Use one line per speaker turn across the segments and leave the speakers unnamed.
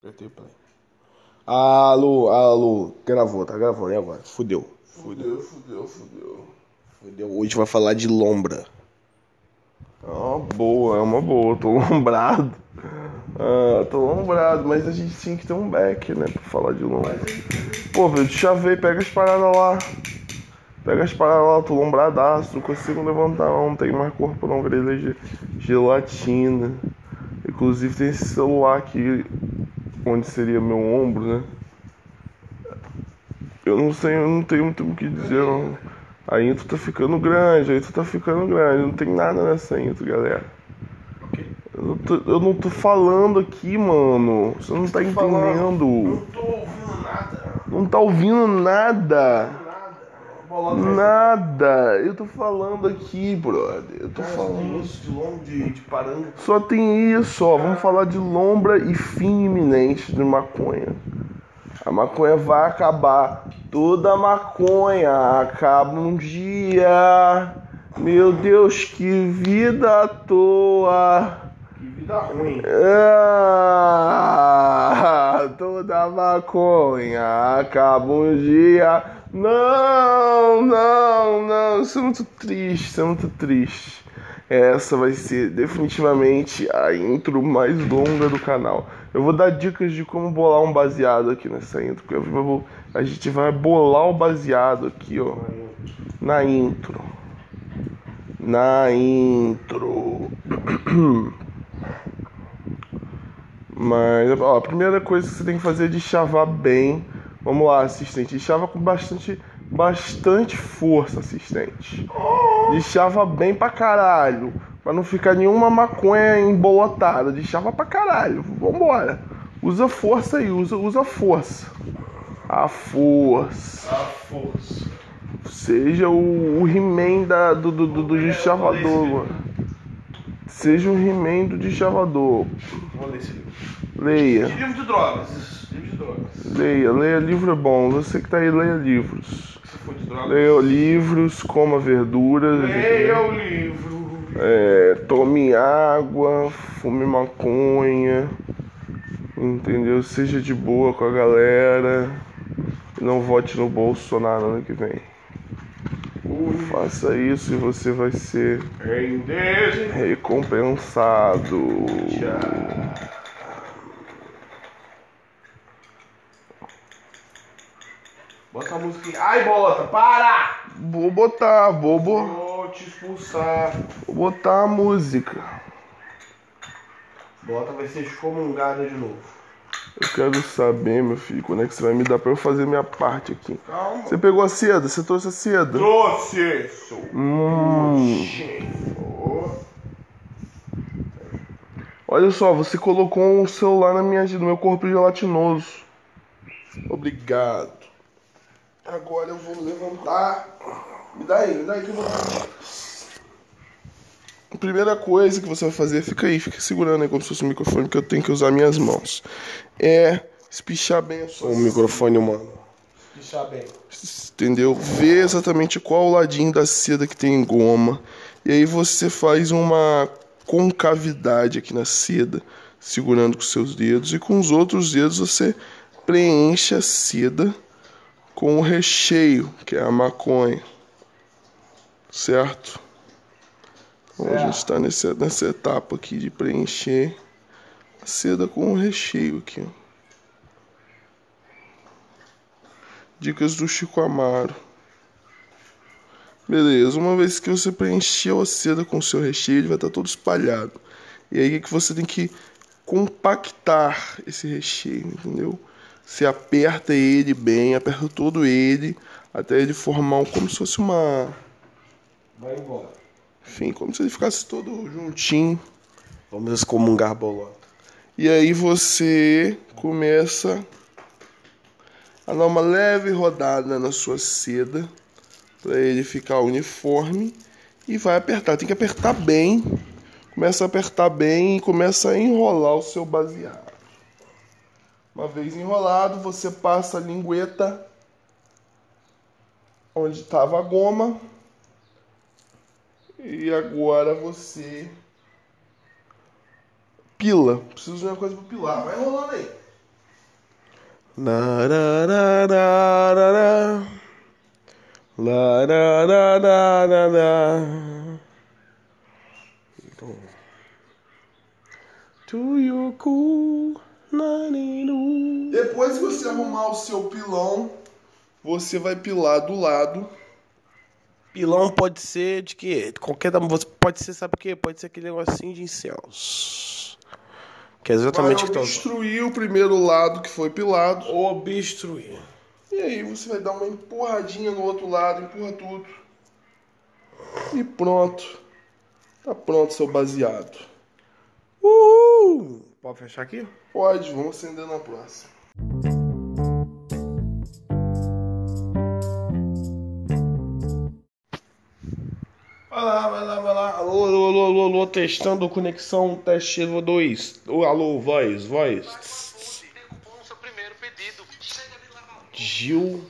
Apertei play. Alô, alô. Gravou, tá gravando. E agora? Fudeu. Fudeu, fudeu, fudeu. Fudeu. Hoje vai falar de lombra. É uma boa, é uma boa. Tô lombrado. Ah, tô lombrado, mas a gente tinha que ter um back, né? Pra falar de lombra. Pô, velho, te chavei, pega as paradas lá. Pega as paradas lá, tô lombradaço, não consigo levantar não, não tenho mais corpo não, grelha de gelatina. Inclusive tem esse celular aqui, onde seria meu ombro, né? Eu não sei, eu não tenho muito o que dizer não. A intro tá ficando grande, a intro tá ficando grande, não tem nada nessa intro, galera. Eu não tô, eu não tô falando aqui, mano. Você não tá entendendo.
Não tô ouvindo nada.
Não tá ouvindo nada.
Nada. Bolota
Nada. Eu tô falando aqui, brother. Eu tô falando.
isso de de, de paranga.
Só tem isso, ó. Vamos falar de lombra e fim iminente de maconha. A maconha vai acabar. Toda maconha acaba um dia. Meu Deus, que vida à toa.
Que vida ruim.
Ah, toda maconha acaba um dia. Não, não, não. Isso é muito triste, isso é muito triste. Essa vai ser definitivamente a intro mais longa do canal. Eu vou dar dicas de como bolar um baseado aqui nessa intro. Porque vou- a gente vai bolar o baseado aqui, ó. Na intro. Na intro. Mas, ó, a primeira coisa que você tem que fazer é de chavar bem. Vamos lá, assistente. Chava com bastante, bastante força, assistente. De chava bem pra caralho. Pra não ficar nenhuma maconha embolotada. De chava pra caralho. Vambora. Usa força aí, usa, usa força. A força.
A força.
Seja o, o He-Man do, do, do, do deschavador, mano. Seja o He-Man do deschavador.
Vamos ler esse livro.
Leia.
De livro de drogas. Livro de drogas.
Leia, leia livro é bom. Você que tá aí, leia livros.
Se for de drogas.
Leia livros, coma verduras.
Leia o livro.
É, tome água, fume maconha. Entendeu? Seja de boa com a galera. Não vote no Bolsonaro ano que vem. Faça isso e você vai ser recompensado.
Bota a música. Ai, bolota, para!
Vou botar, vou, bo-
Vou te expulsar.
vou botar a música.
Bolota vai ser excomungada de novo.
Eu quero saber, meu filho, quando é que você vai me dar pra eu fazer minha parte aqui.
Calma.
Você pegou a seda? Você trouxe a seda?
Trouxe, sou
Hum. Olha só, você colocou um celular na minha, no meu corpo gelatinoso. Obrigado. Agora eu vou levantar. Me dá aí, me dá aí que eu vou. A primeira coisa que você vai fazer, fica aí, fica segurando aí como se fosse um microfone, porque eu tenho que usar minhas mãos. É espichar bem a sua. O microfone, mano.
Deixa bem.
Entendeu? Vê exatamente qual o ladinho da seda que tem goma. E aí você faz uma concavidade aqui na seda, segurando com seus dedos. E com os outros dedos você preenche a seda com o recheio, que é a maconha. Certo? Então a gente está nessa, nessa etapa aqui de preencher a seda com o recheio aqui. Dicas do Chico Amaro. Beleza, uma vez que você preencheu a seda com o seu recheio, ele vai estar todo espalhado. E aí o que você tem que compactar esse recheio, entendeu? Você aperta ele bem, aperta todo ele, até ele formar um, como se fosse uma.
Vai embora.
Enfim, como se ele ficasse todo juntinho.
Vamos excomungar bolota.
E aí você começa a dar uma leve rodada na sua seda para ele ficar uniforme e vai apertar. Tem que apertar bem. Começa a apertar bem e começa a enrolar o seu baseado. Uma vez enrolado, você passa a lingueta onde estava a goma. E agora você pila. Preciso de uma coisa pra pilar. Vai rolando aí.
Lararararara. Lararararara. To your cool.
Depois que você arrumar o seu pilão, você vai pilar do lado.
Pilão pode ser de quê? Qualquer. Você pode ser, sabe o quê? Pode ser aquele negocinho de incenso. Que é
Vai
exatamente o que tá
obstruir o primeiro lado que foi pilado.
Obstruir.
E aí você vai dar uma empurradinha no outro lado, empurra tudo. E pronto. Tá pronto seu baseado.
Uhul! Pode fechar aqui?
Pode, vamos acender na próxima.
Lá, vai lá, vai lá. Alô, alô, alô, alô, alô, testando conexão, teste 2. Ô, alô, voz, voz.
o.
Gil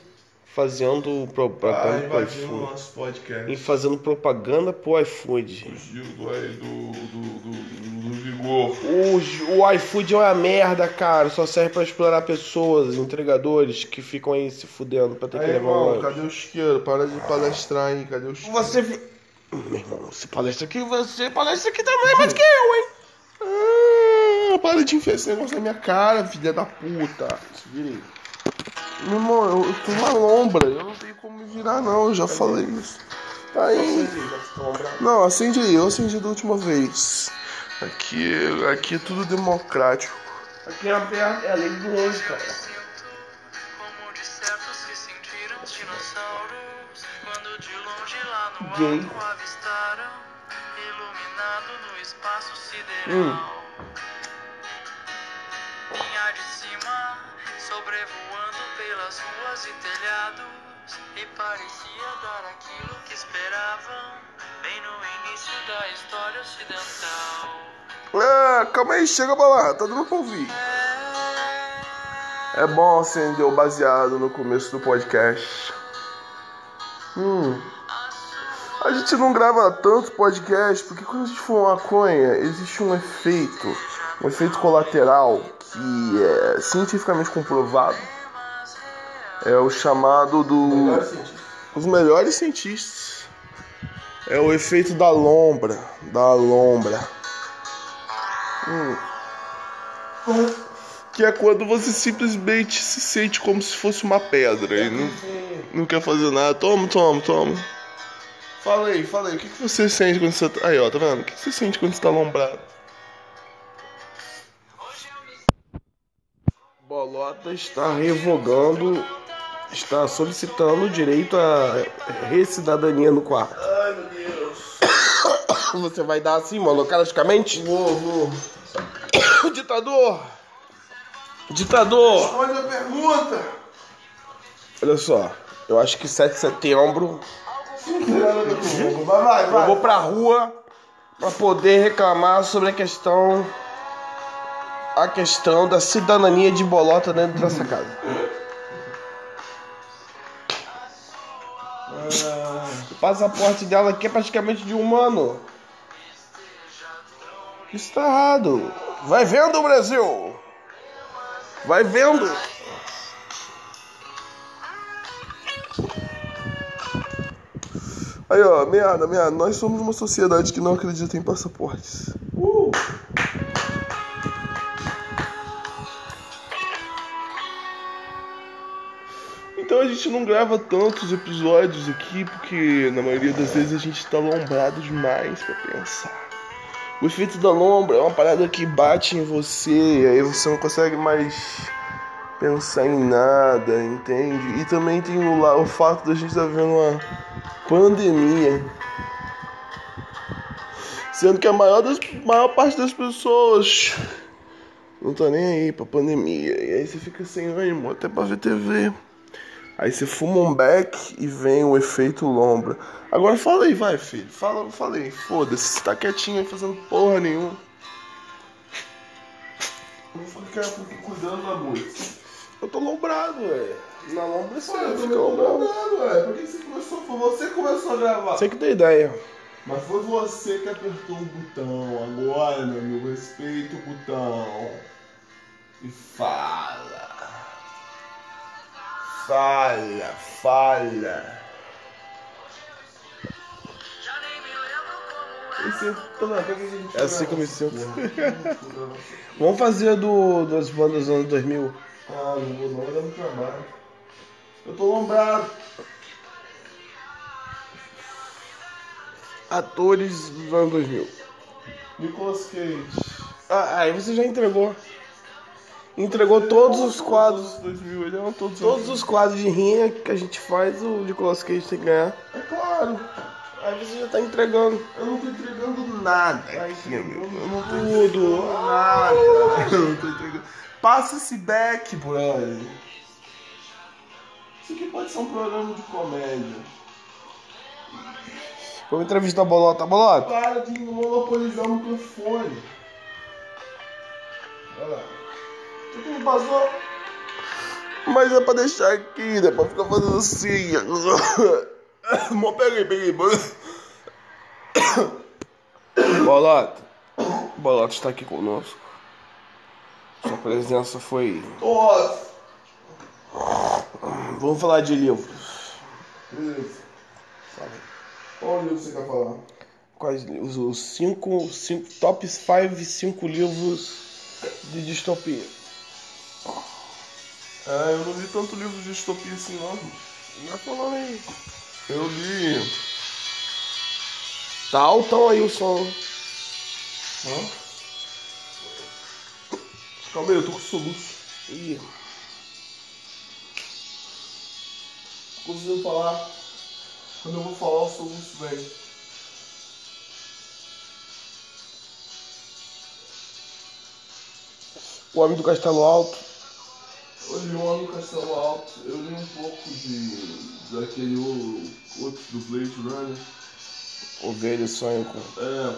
fazendo propaganda pro iFood. E fazendo propaganda pro iFood.
Gil do, do, do, do, do Vigor.
O, o iFood é uma merda, cara. Só serve pra explorar pessoas, entregadores que ficam aí se fudendo pra ter que
Aí,
levar
irmão, cadê o isqueiro? Para de palestrar aí, cadê o isqueiro?
Você. Fi- Meu irmão, você palestra aqui, você palestra aqui também, mais que eu, hein?
Ah, para de enfiar esse negócio na minha cara, filha da puta. Se vira aí. Meu irmão, eu, eu tenho uma lombra, eu não tenho como me virar não, eu já falei isso. Tá aí. Não, acende aí, eu acendi da última vez. Aqui, aqui é tudo democrático.
Aqui é aberto, é a lei do hoje, cara.
Dinossauros quando de longe lá no
Gay.
alto avistaram, iluminado no espaço sideral.
Hum.
Vinha de cima, sobrevoando pelas ruas e telhados, e parecia dar aquilo que esperavam, bem no início da história ocidental.
Ah, calma aí, chega pra lá, tá dando pra ouvir. É bom acender o baseado no começo do podcast. Hum. A gente não grava tanto podcast porque quando a gente fuma maconha, existe um efeito, um efeito colateral que é cientificamente comprovado. É o chamado do. Os melhores cientistas. É o efeito da lombra. Da lombra. Hum. Que é quando você simplesmente se sente como se fosse uma pedra e não, não quer fazer nada. Toma, toma, toma. Fala aí, fala aí, o que, que você sente quando você tá. Aí, ó, tá vendo? O que, que você sente quando você tá alombrado?
Bolota está revogando, está solicitando o direito à recidadania no quarto.
Ai, meu Deus.
Você vai dar assim, monocraticamente?
Vou, vou.
Ditador! Ditador!
Responde a pergunta.
Olha só, eu acho que 7 de setembro
Vai, vai,
eu
vai.
vou pra rua pra poder reclamar sobre a questão a questão da cidadania de bolota dentro dessa casa. O passaporte dela aqui é praticamente de um ano. Isso tá errado. Vai vendo, Brasil! Vai vendo!
Aí, ó, merda, merda. Nós somos uma sociedade que não acredita em passaportes. Então a gente não grava tantos episódios aqui porque na maioria das vezes a gente tá lombrado demais pra pensar. O efeito da lombra é uma parada que bate em você, e aí você não consegue mais pensar em nada, entende? E também tem o, o fato da gente estar vivendo uma pandemia. Sendo que a maior, das, maior parte das pessoas não tá nem aí pra pandemia. E aí você fica sem ânimo até pra ver TV. Aí você fuma um beck e vem o efeito lombra. Agora fala aí, vai, filho. Fala, fala aí. Foda-se, você tá quietinho aí fazendo porra nenhuma. Não fica cuidando da música.
Eu tô lombrado, velho. Na lombra você
Ué,
fica lombrado.
ué. Por que você começou? Foi você que começou a gravar.
Você que deu ideia.
Mas foi você que apertou o botão. Agora, meu amigo, respeita o botão. E fala.
Falha, falha.
Esse? Pega esse
É assim que eu me sinto. Vamos fazer do, das bandas dos anos 2000.
Ah, não vou não, vai dar muito trabalho. Eu tô lombrado.
Atores dos anos 2000.
Nicolas Cage.
Ah, aí você já entregou. Entregou todos os quadros.
2000, ele é todos,
Todos os quadros de rinha que a gente faz, o Nicolas Cage tem que ganhar.
É claro.
Aí você já tá entregando.
Eu não tô entregando nada
Ai,
aqui,
meu.
meu. Eu não tô
Tudo.
nada. Eu não tô entregando. Passa esse back, brother. Isso aqui pode ser um programa de comédia.
Vamos entrevistar a Bolota. Bolota!
Para de monopolizar o microfone. Olha lá. Aqui não passou?
Mas é pra deixar aqui, né? Pra ficar fazendo assim. Mó, peguei, peguei. Bolota. Bolota está aqui conosco. Sua presença foi.
Nossa.
Vamos falar de livros.
Beleza. Qual livro você quer falar?
Quais os, os cinco, cinco top 5 cinco livros de distopia?
É, eu não li tanto livro de distopia assim não.
Já falando aí.
Eu li.
Tá altão aí o som.
Hã? Calma aí, eu tô com soluço.
Ih,
Tô conseguindo falar. Quando eu vou falar, o soluço vem.
o Homem do Castelo Alto.
Ano no Castelo Alto, eu li um pouco de. daquele o- outro do Blade Runner.
O velho sonho com.
É,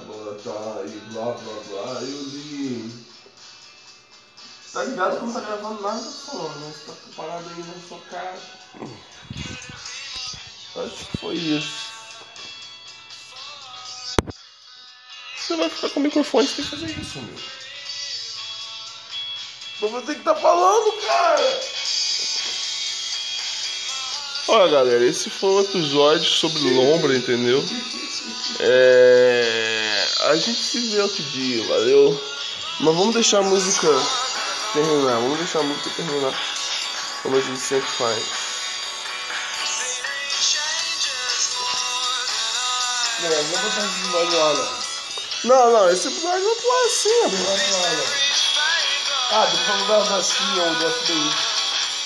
tá, e blá blá blá. Eu li. Tá ligado que não tá gravando nada falando, né? Você tá parado aí na sua cara.
Acho que foi isso. Você vai ficar com o microfone, você tem que fazer isso, meu.
Mas você que tá falando, cara!
Olha, galera, esse foi um episódio sobre lombra, entendeu? É... A gente se vê outro dia, valeu? Mas vamos deixar a música terminar, vamos deixar a música terminar. Como a gente sempre faz. Não, botar esse episódio lá, não. Não, esse episódio vai pular assim, mano. Ah, depois vamos dar da CIA ou do FBI.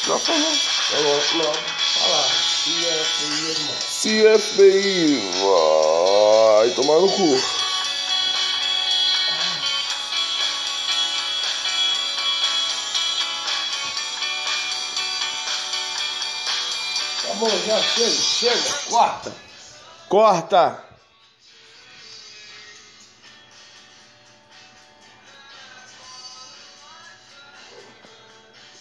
Já falou. Falou, não. Fala. CFBI, irmão. CFBI, vai tomar no cu. Tá bom, já chega, chega, corta. Corta.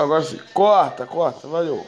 Agora sim, corta, corta, valeu.